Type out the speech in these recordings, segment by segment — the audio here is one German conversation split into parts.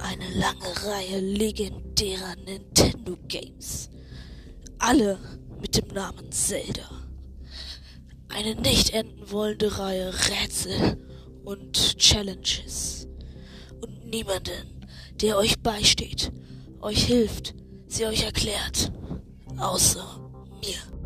eine lange Reihe legendärer Nintendo Games. Alle mit dem Namen Zelda. Eine nicht enden wollende Reihe Rätsel und Challenges. Und niemanden, der euch beisteht, euch hilft, sie euch erklärt. Außer mir.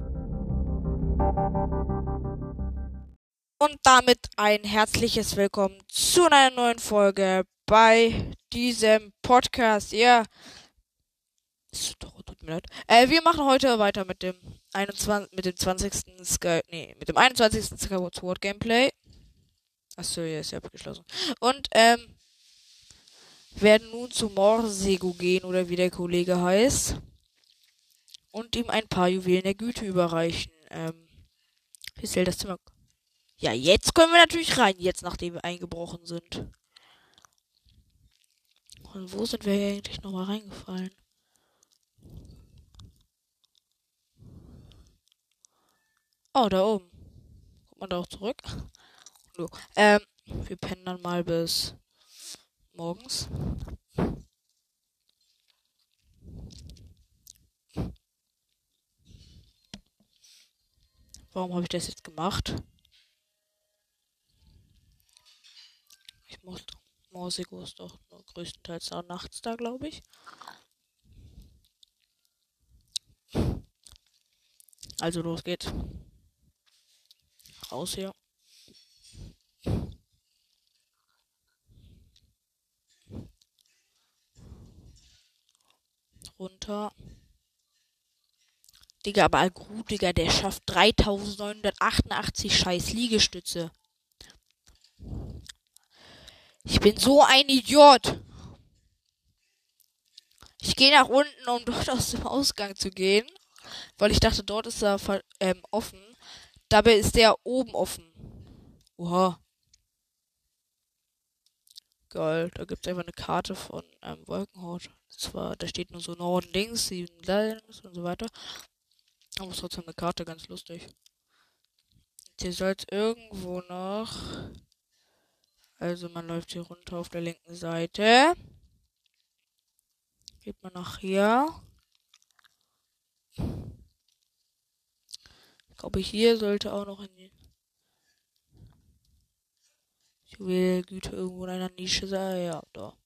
Und damit ein herzliches Willkommen zu einer neuen Folge bei diesem Podcast. Ja, tut mir leid. Äh, wir machen heute weiter mit dem 21, mit dem 20. Sky, nee, mit dem 21. Skyward Sword Gameplay. Achso, ja, ist ja abgeschlossen. Und, ähm, werden nun zu Morsego gehen, oder wie der Kollege heißt. Und ihm ein paar Juwelen der Güte überreichen. Ähm, wie soll das Zimmer ja, jetzt können wir natürlich rein, jetzt nachdem wir eingebrochen sind. Und wo sind wir eigentlich nochmal reingefallen? Oh, da oben. Kommt man da auch zurück? So. Ähm, wir pennen dann mal bis morgens. Warum habe ich das jetzt gemacht? Morsego ist doch nur größtenteils auch nachts da, glaube ich. Also los geht's. Raus hier. Runter. Digga, aber gut, Digga, der schafft 3988 scheiß Liegestütze. Ich bin so ein Idiot. Ich gehe nach unten, um dort aus dem Ausgang zu gehen. Weil ich dachte, dort ist er ähm, offen. Dabei ist der oben offen. Oha. Geil. Da gibt es einfach eine Karte von ähm, Wolkenhaut. Zwar, da steht nur so Norden links, Süden links und so weiter. Aber es ist trotzdem eine Karte, ganz lustig. Hier soll es irgendwo noch also man läuft hier runter auf der linken Seite. Geht man nach hier. Ich glaube, hier sollte auch noch in die Juwelgüte irgendwo in einer Nische sein. Ja, da.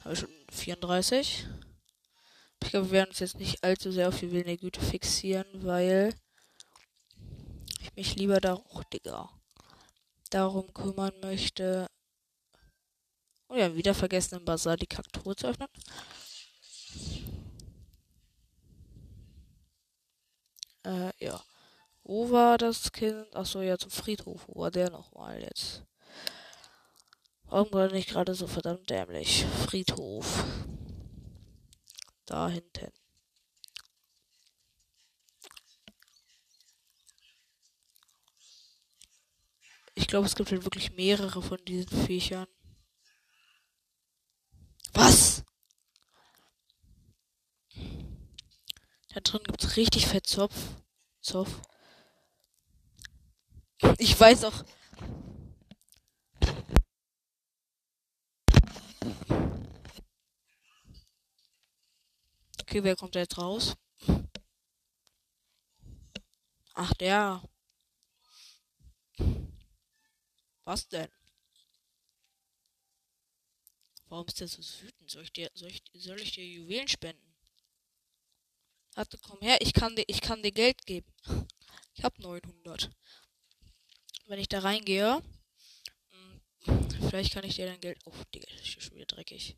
Habe ich schon 34. Ich glaube, wir werden uns jetzt nicht allzu sehr auf Juwelen der Güte fixieren, weil ich mich lieber da. Oh, Digga darum kümmern möchte. Oh ja, wieder vergessen im Bazar die Kaktur zu öffnen. Äh, ja. Wo war das Kind? Achso, ja, zum Friedhof. Wo war der nochmal jetzt? Warum war nicht gerade so verdammt dämlich? Friedhof. Da hinten. Glaube, es gibt halt wirklich mehrere von diesen Viechern. Was? Da drin gibt es richtig fett Zopf. Zopf. Ich weiß auch. Okay, wer kommt da jetzt raus? Ach, der. Was denn? Warum ist der so wütend? Soll ich dir, soll ich, soll ich dir Juwelen spenden? Warte, komm her, ich kann dir, ich kann dir Geld geben. Ich hab 900. Wenn ich da reingehe, hm, vielleicht kann ich dir dann Geld. Oh, Digga, das ist schon wieder dreckig.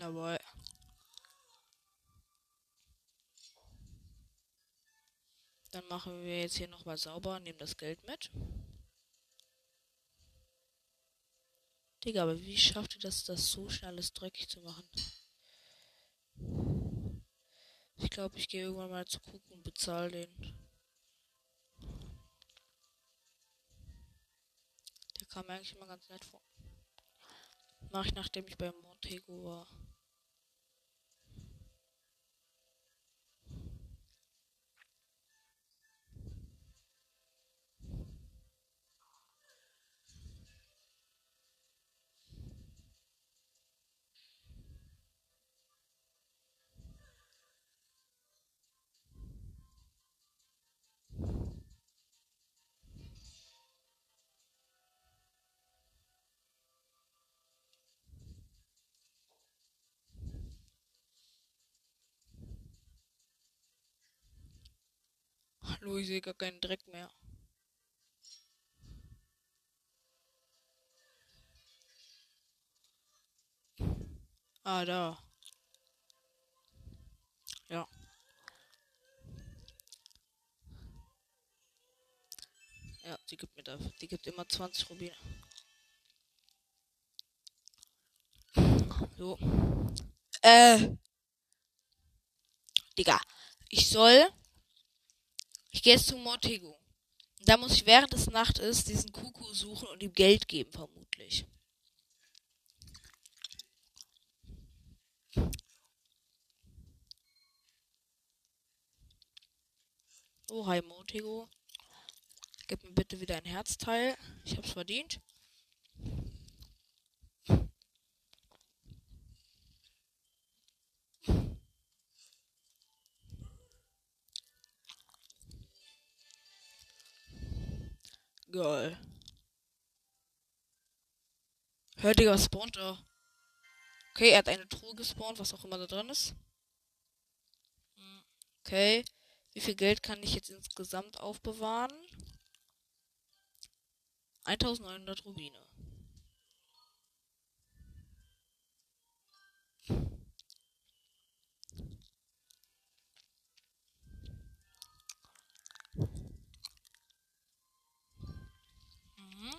dabei Dann machen wir jetzt hier nochmal sauber, nehmen das Geld mit. Digga, aber wie schafft ihr das, das so schnell alles dreckig zu machen? Ich glaube, ich gehe irgendwann mal zu gucken und bezahle den. Der kam eigentlich immer ganz nett vor. Mach ich, nachdem ich bei Montego war. Hallo, sehe gar keinen Dreck mehr. Ah, da. Ja. Ja, die gibt mir da. Die gibt immer 20 Rubine. So. Äh. Digga. Ich soll. Ich gehe jetzt zu Montego. Da muss ich während es Nacht ist diesen Kuckuck suchen und ihm Geld geben, vermutlich. Oh, hi Montego. Gib mir bitte wieder ein Herzteil. Ich hab's verdient. Geil. Hört ihr, was spawnt da? Okay, er hat eine Truhe gespawnt, was auch immer da drin ist. Okay. Wie viel Geld kann ich jetzt insgesamt aufbewahren? 1900 Rubine. Mhm.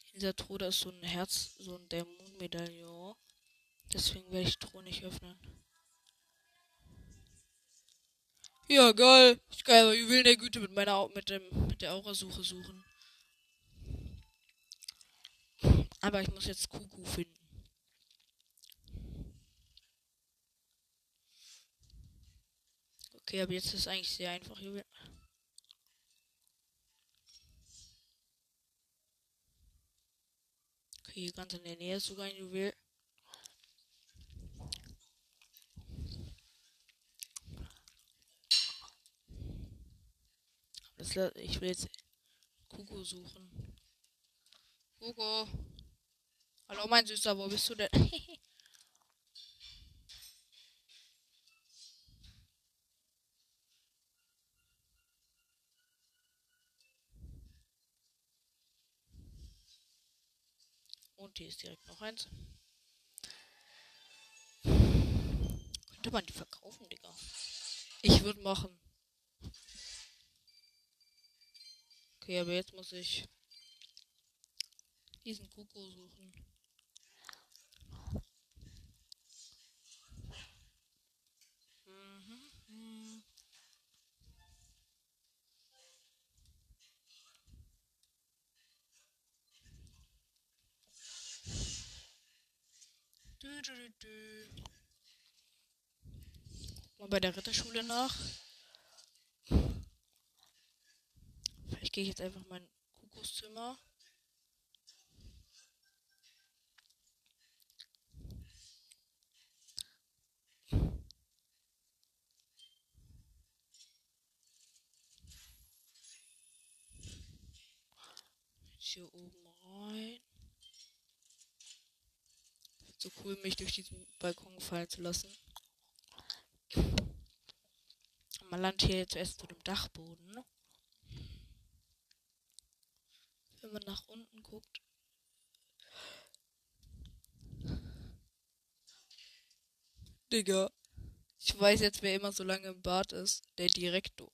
In dieser Truhe ist so ein Herz, so ein Dämonenmedaillon. Deswegen werde ich die Truhe nicht öffnen. Ja, geil. Ich aber Juwelen der Güte mit meiner mit dem mit der Aurasuche suchen. Aber ich muss jetzt Kuku finden. Okay, aber jetzt ist eigentlich sehr einfach. Juwel. Hier ganz in der Nähe ist sogar ein Juwel. Ich will jetzt Kuko suchen. Kuko. Hallo mein Süßer, wo bist du denn? Hier ist direkt noch eins. Könnte man die verkaufen, Digga? Ich würde machen. Okay, aber jetzt muss ich diesen Kuko suchen. Mhm, mhm. Dü, dü, dü. Mal bei der Ritterschule nach. Vielleicht gehe ich jetzt einfach in mein Kuckuckszimmer. Jetzt hier oben rein. So cool, mich durch diesen Balkon fallen zu lassen. Man landet hier zuerst zu dem Dachboden. Wenn man nach unten guckt. Digga. Ich weiß jetzt, wer immer so lange im Bad ist. Der Direktor.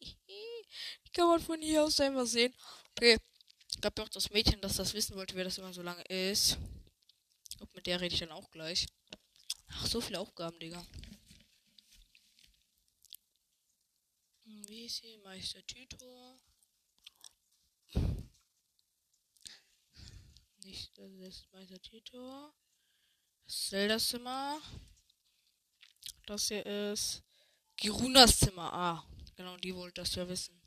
Kann man von hier aus einfach sehen. Okay. Gab ja auch das Mädchen, das das wissen wollte, wer das immer so lange ist. Und mit der rede ich dann auch gleich. Ach, so viele Aufgaben, Digga. wie ist hier? Meister Titor. Nicht, das ist Meister Titor. Das Zelda-Zimmer. Das hier ist Girunas Zimmer. Ah, genau, die wollte das ja wissen.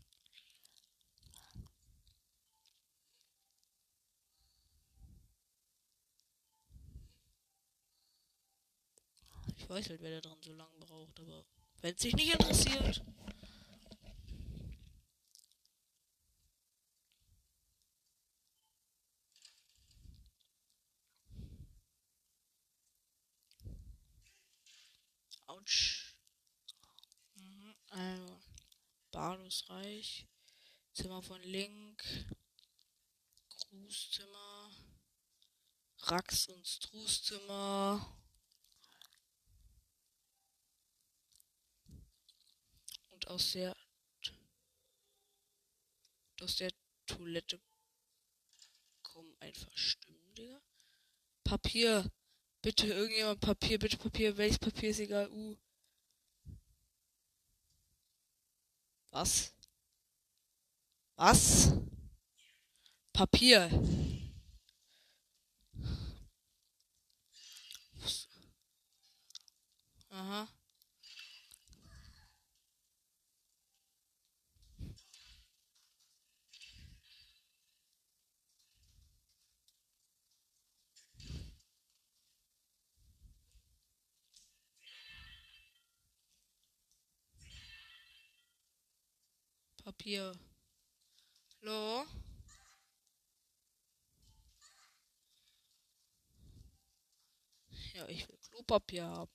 Ich weiß halt, wer da dran so lange braucht, aber wenn es sich nicht interessiert. Autsch. Mhm, also, Badus Reich. Zimmer von Link. Grußzimmer. Rax und Strußzimmer. Aus der aus der Toilette kommen einfach Stimmen, Digga. Papier. Bitte irgendjemand Papier, bitte Papier. Welches Papier ist egal. Uh. Was? Was? Papier. Aha. Papier. Hallo? Ja, ich will Klopapier haben.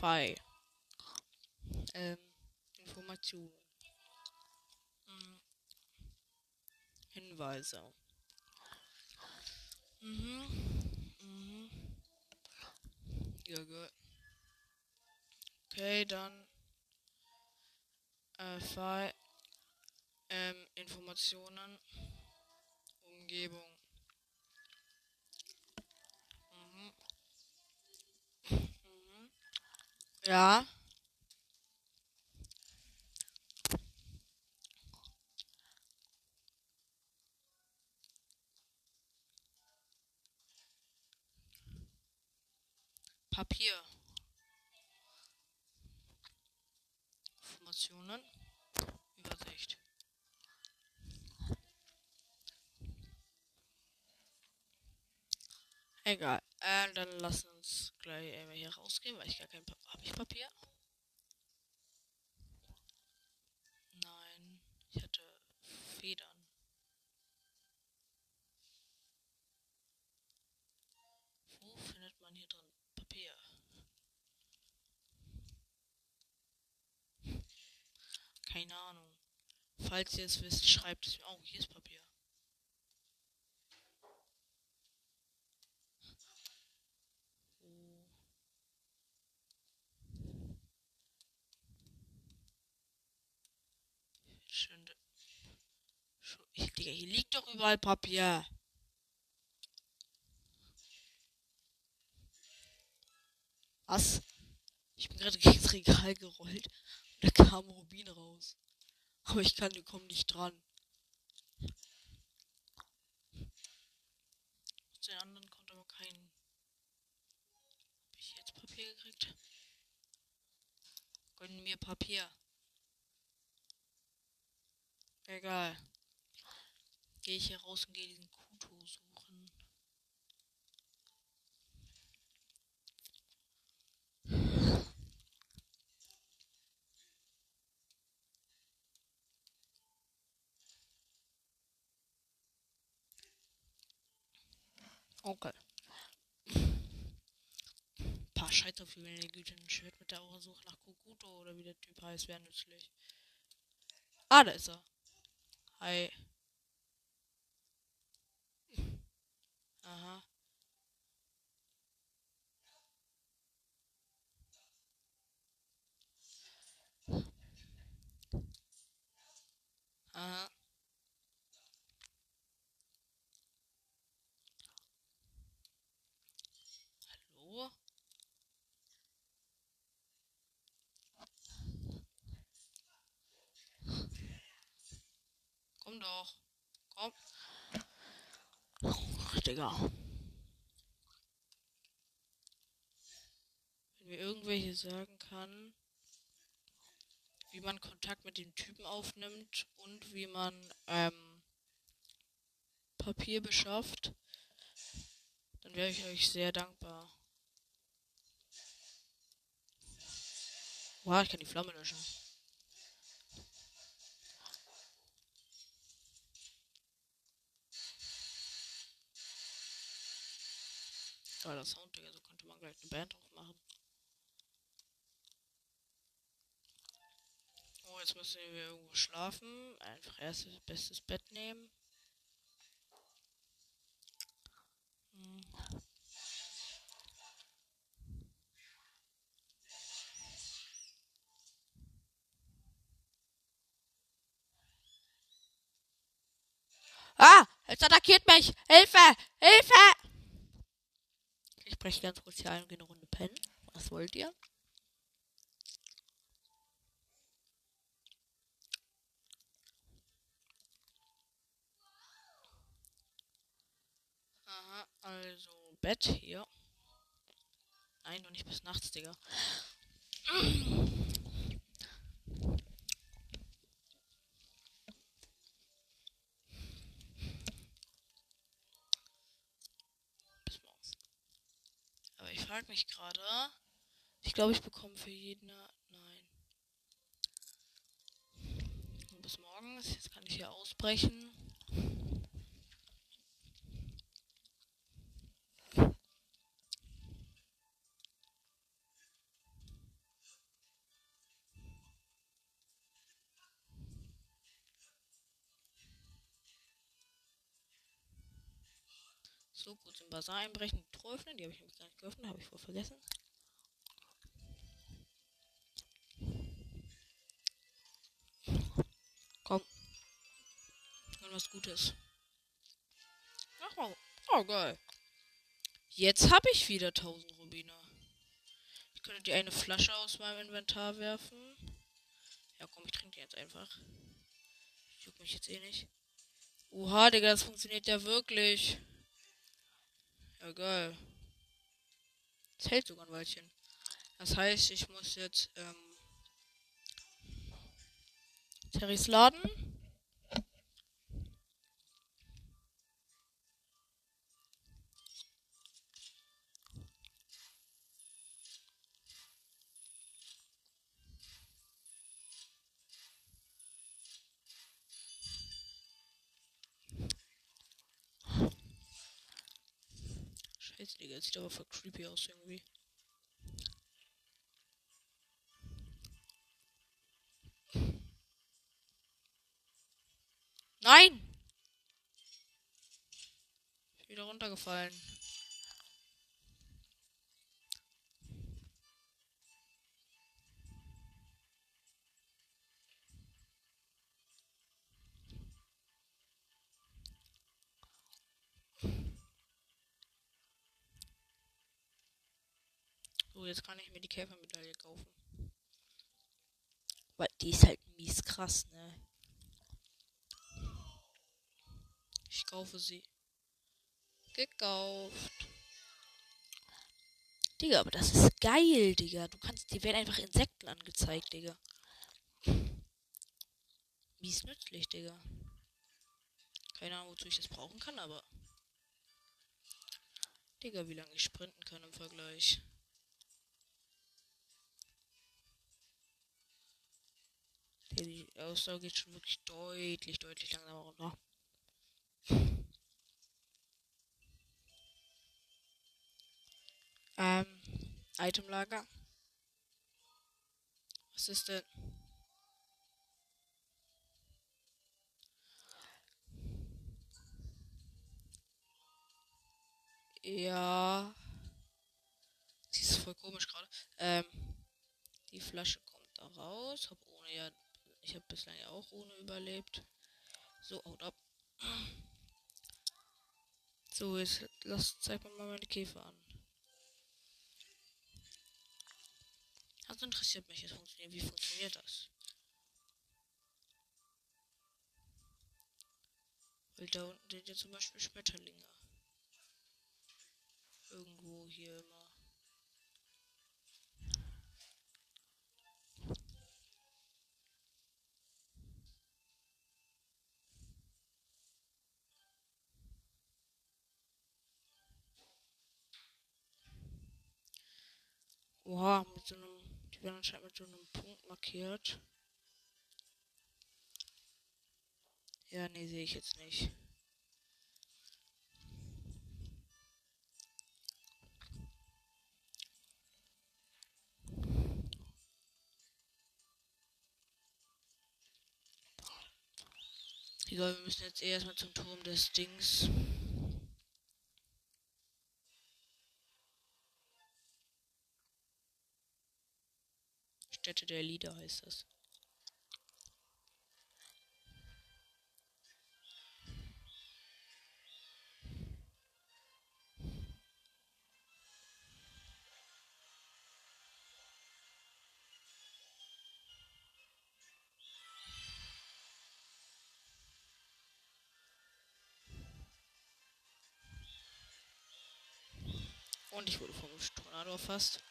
Fei. Ähm, Informationen. Hinweise. Mhm. Mhm. Ja, gut. Okay, dann äh, File, ähm, Informationen, Umgebung. Mhm. Mhm. Ja. Papier. Informationen. Übersicht. Egal. Äh, dann lass uns gleich einmal hier rausgehen, weil ich gar kein Papier. Habe ich Papier? Nein. Ich hatte Federn. Wo findet man hier drin Papier? Keine Ahnung. Falls ihr es wisst, schreibt es mir. Oh, hier ist Papier. Schön. Ich, hier liegt doch überall Papier. Was? Ich bin gerade gegen das Regal gerollt und da kam Rubin raus. Aber ich kann, komm nicht dran. Aus den anderen kommt aber kein. Hab ich jetzt Papier gekriegt? Gönn mir Papier. Egal. Gehe ich hier raus und gehe diesen Okay. Ein paar Scheiter für meine Güte. Ein Schwert mit der Aura-Suche nach Kokuto oder wie der Typ heißt, wäre nützlich. Ah, da ist er. Hi. Aha. Aha. Doch. Komm. Digga. Wenn mir irgendwelche sagen kann, wie man Kontakt mit dem Typen aufnimmt und wie man ähm, Papier beschafft, dann wäre ich euch sehr dankbar. Wow, ich kann die Flamme löschen. Geiler Sound, Digga. So könnte man gleich eine Band drauf machen. Oh, jetzt müssen wir irgendwo schlafen. Einfach erstes bestes Bett nehmen. Hm. Ah! Jetzt attackiert mich! Hilfe! Hilfe! Breche ganz kurz hier ein und gehe eine Runde pennen. Was wollt ihr? Aha, also Bett hier. Nein, noch nicht bis nachts, Digga. Bis morgens. Aber ich frage mich gerade. Ich glaube, ich bekomme für jeden. Nein. Bis morgens. Jetzt kann ich hier ausbrechen. Bazar einbrechen. Truhe öffnen. Die habe ich nämlich gar nicht geöffnet. Habe ich voll vergessen. Komm. Irgendwas Gutes. Ach mal. Oh, geil. Jetzt habe ich wieder 1000 Rubine. Ich könnte die eine Flasche aus meinem Inventar werfen. Ja, komm, ich trinke die jetzt einfach. Juckt mich jetzt eh nicht. Oha, Digga, das funktioniert ja wirklich. Ja, geil. Das hält sogar ein Weilchen. Das heißt, ich muss jetzt, ähm, Terrys laden. Scheiße, Digga, das sieht aber voll creepy aus irgendwie. Nein! Ist wieder runtergefallen. So, jetzt kann ich mir die Käfermedaille kaufen. Weil die ist halt mies krass, ne? Ich kaufe sie. Gekauft. Digga, aber das ist geil, Digga. Du kannst, dir werden einfach Insekten angezeigt, Digga. Mies nützlich, Digga. Keine Ahnung, wozu ich das brauchen kann, aber. Digga, wie lange ich sprinten kann im Vergleich. Digga, Die Ausdauer geht schon wirklich deutlich, deutlich langsamer runter. Ähm, Itemlager. Was ist denn? Ja. Sie ist voll komisch gerade. Ähm, die Flasche kommt da raus. Hab ohne ja. Ich habe bislang ja auch ohne überlebt. So, haut ab. So, jetzt lass, zeig mir mal meine Käfer an. Das interessiert mich. Jetzt funktioniert. Wie funktioniert das? Weil da unten sind ja zum Beispiel Schmetterlinge. Irgendwo hier immer. Oha, mit so einem, die werden anscheinend mit so einem Punkt markiert. Ja, nee, sehe ich jetzt nicht. Egal, wir müssen jetzt erstmal zum Turm des Dings. Stätte der Lieder heißt das. Und ich wurde vom Tornado erfasst.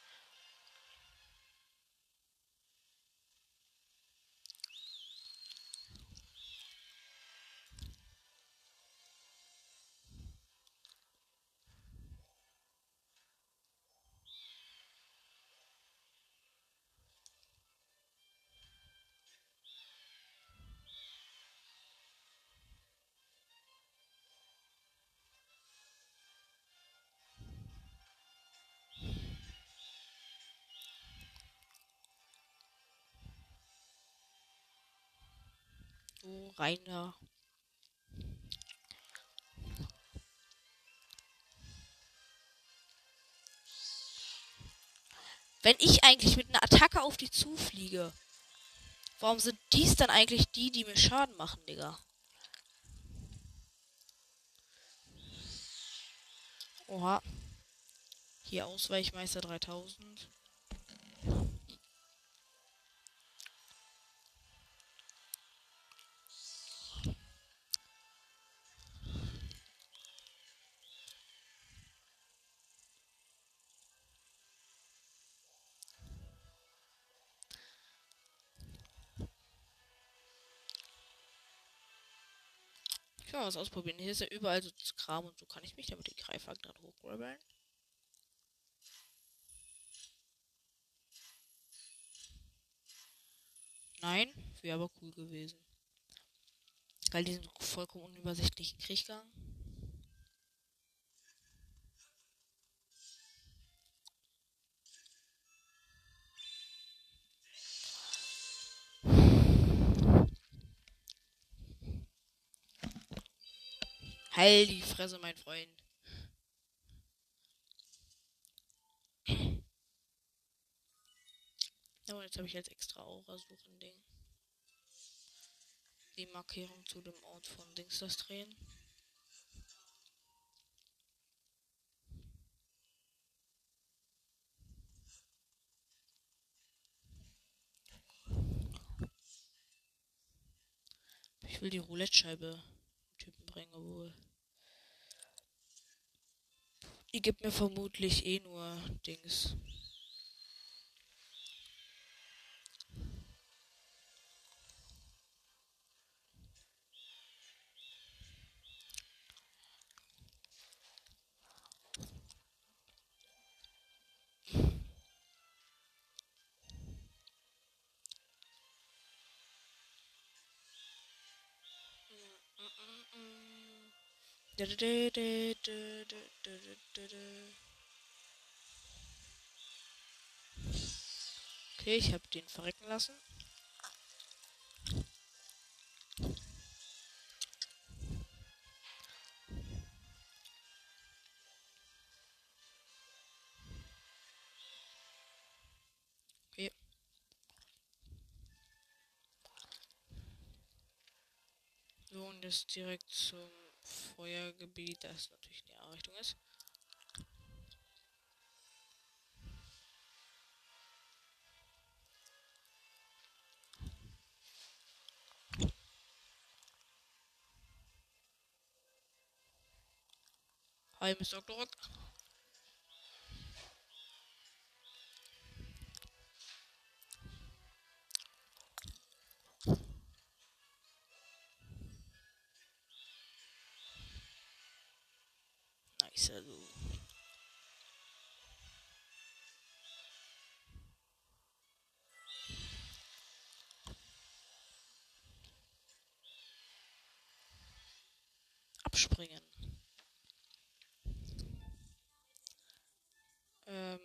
So, rein da. Wenn ich eigentlich mit einer Attacke auf die zufliege, warum sind dies dann eigentlich die, die mir Schaden machen, Digga? Oha. Hier Ausweichmeister 3000. Ich will mal was ausprobieren. Hier ist ja überall so Kram und so. Kann ich mich damit die Greifhaken dran hochgrabbeln? Nein, wäre aber cool gewesen. Weil die sind vollkommen unübersichtlichen Krieg gegangen. Heil die Fresse, mein Freund. Ja, und jetzt habe ich jetzt extra Aura suchen Ding. Die Markierung zu dem Ort von Dings das drehen. Ich will die Roulette-Scheibe Typen bringen wohl. Die gibt mir vermutlich eh nur Dings. Okay, ich habe den verrecken lassen. Okay. So, direkt zum Feuergebiet, das natürlich die Einrichtung ist. I'm Mr. Clock. Abspringen. Ähm.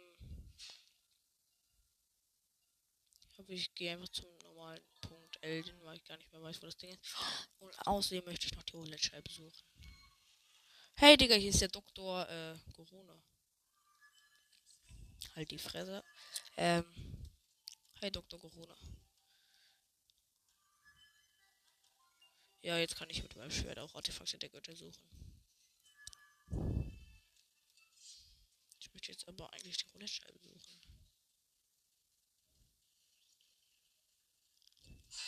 Aber ich gehe einfach zum normalen Punkt Elden, weil ich gar nicht mehr weiß, wo das Ding ist. Und außerdem möchte ich noch die Roulette besuchen. Hey Digga, hier ist der Doktor äh, Corona. Halt die Fresse. Ähm. Hey Dr. Corona. Ja, jetzt kann ich mit meinem Schwert auch Artefakte der Götter suchen. Ich möchte jetzt aber eigentlich die Roulette-Scheibe suchen.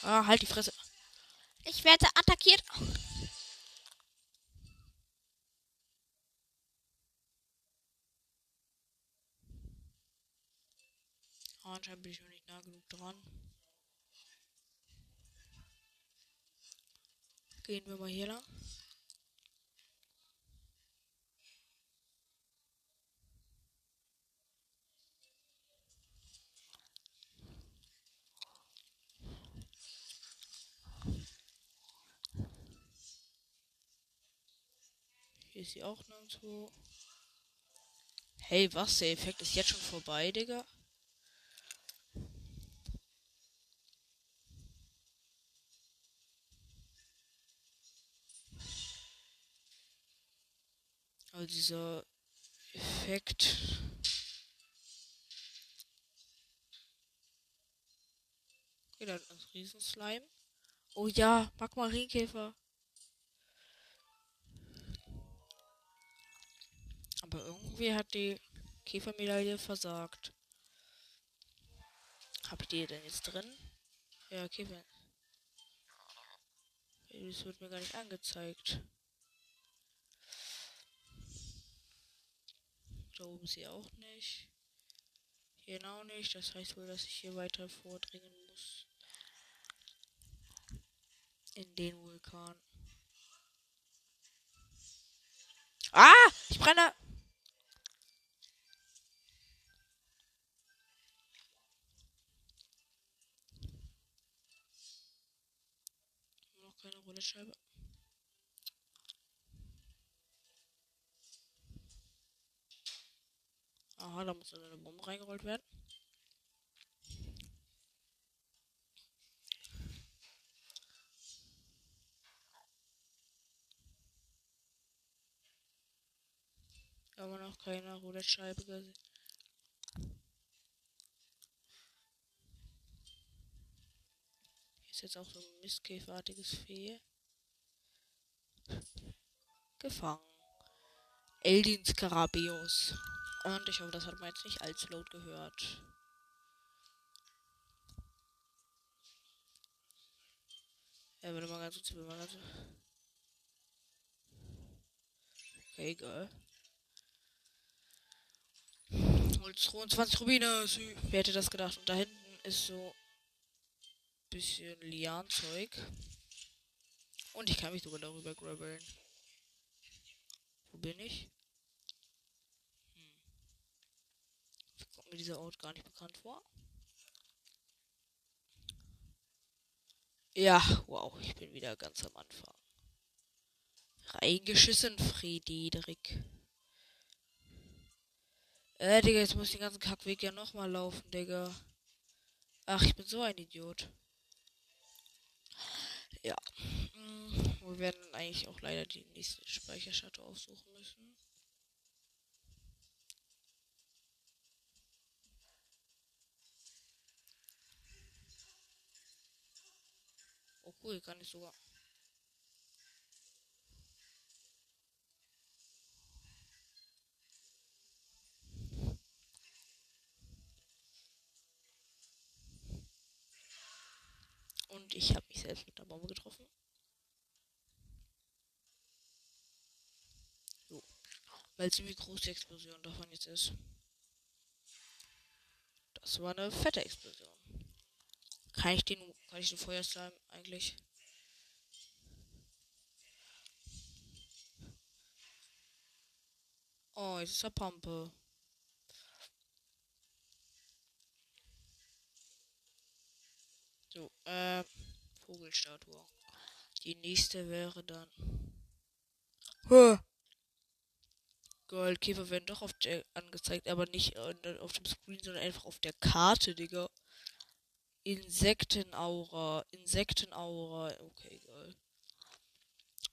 Ah, halt die Fresse. Ich werde attackiert. Anscheinend bin ich noch nicht nah genug dran. Gehen wir mal hier lang. Hier ist sie auch nirgendwo. Hey, was? Der Effekt ist jetzt schon vorbei, Digga. Dieser Effekt. Okay, da ist ein Riesenslime. Oh ja, Magmarinkäfer. Aber irgendwie hat die Käfermedaille versagt. Hab ich die denn jetzt drin? Ja, Käfer. Das wird mir gar nicht angezeigt. Da oben sie auch nicht. Hier auch nicht. Das heißt wohl, dass ich hier weiter vordringen muss. In den Vulkan. Ah! Ich brenne! Noch keine Rollscheibe. Aha, da muss eine Bombe reingerollt werden. Aber noch keine Roulette-Scheibe gesehen. Hier ist jetzt auch so ein Mistkäferartiges Fee. Gefangen. Eldins Karabios. Und ich hoffe, das hat man jetzt nicht allzu laut gehört. Ja, warte mal ganz kurz, mal ganz Okay, geil. Holz 22 Rubine. Wer hätte das gedacht? Und da hinten ist so ein bisschen Lianzeug. Und ich kann mich sogar darüber grabbeln. Wo bin ich? Mir dieser Ort gar nicht bekannt vor. Ja, wow, ich bin wieder ganz am Anfang. Reingeschissen, Friedrich. Äh, Digga, jetzt muss ich den ganzen Kackweg ja nochmal laufen, Digga. Ach, ich bin so ein Idiot. Ja. Hm, wir werden eigentlich auch leider die nächste Speicherschatte aufsuchen müssen. Oh cool, kann ich sogar. Und ich habe mich selbst mit der Bombe getroffen. So. Weil es wie groß die Explosion davon jetzt ist. Das war eine fette Explosion. Kann ich den, kann ich den Feuerslime eigentlich? Oh, jetzt ist er Pampe. So, äh, Vogelstatue. Die nächste wäre dann. Huh. Goldkäfer werden doch auf der angezeigt, aber nicht auf dem Screen, sondern einfach auf der Karte, Digga. Insektenaura. Insektenaura. Okay, geil.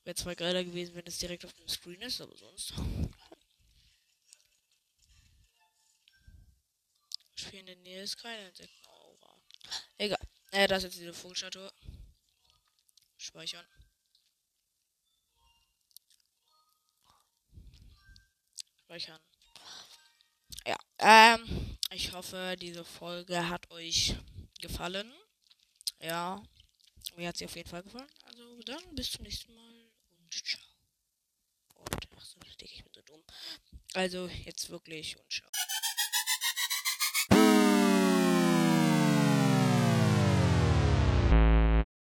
Wäre zwar geiler gewesen, wenn es direkt auf dem Screen ist, aber sonst. Spiel in der Nähe ist keine Insektenaura. Egal. Äh, das ist jetzt diese Vogelstatue. Speichern. Speichern. Ja, ähm, ich hoffe, diese Folge hat euch gefallen. Ja, mir hat sie auf jeden Fall gefallen. Also dann bis zum nächsten Mal und ciao. Und ach so, ich bin so dumm. Also jetzt wirklich und ciao.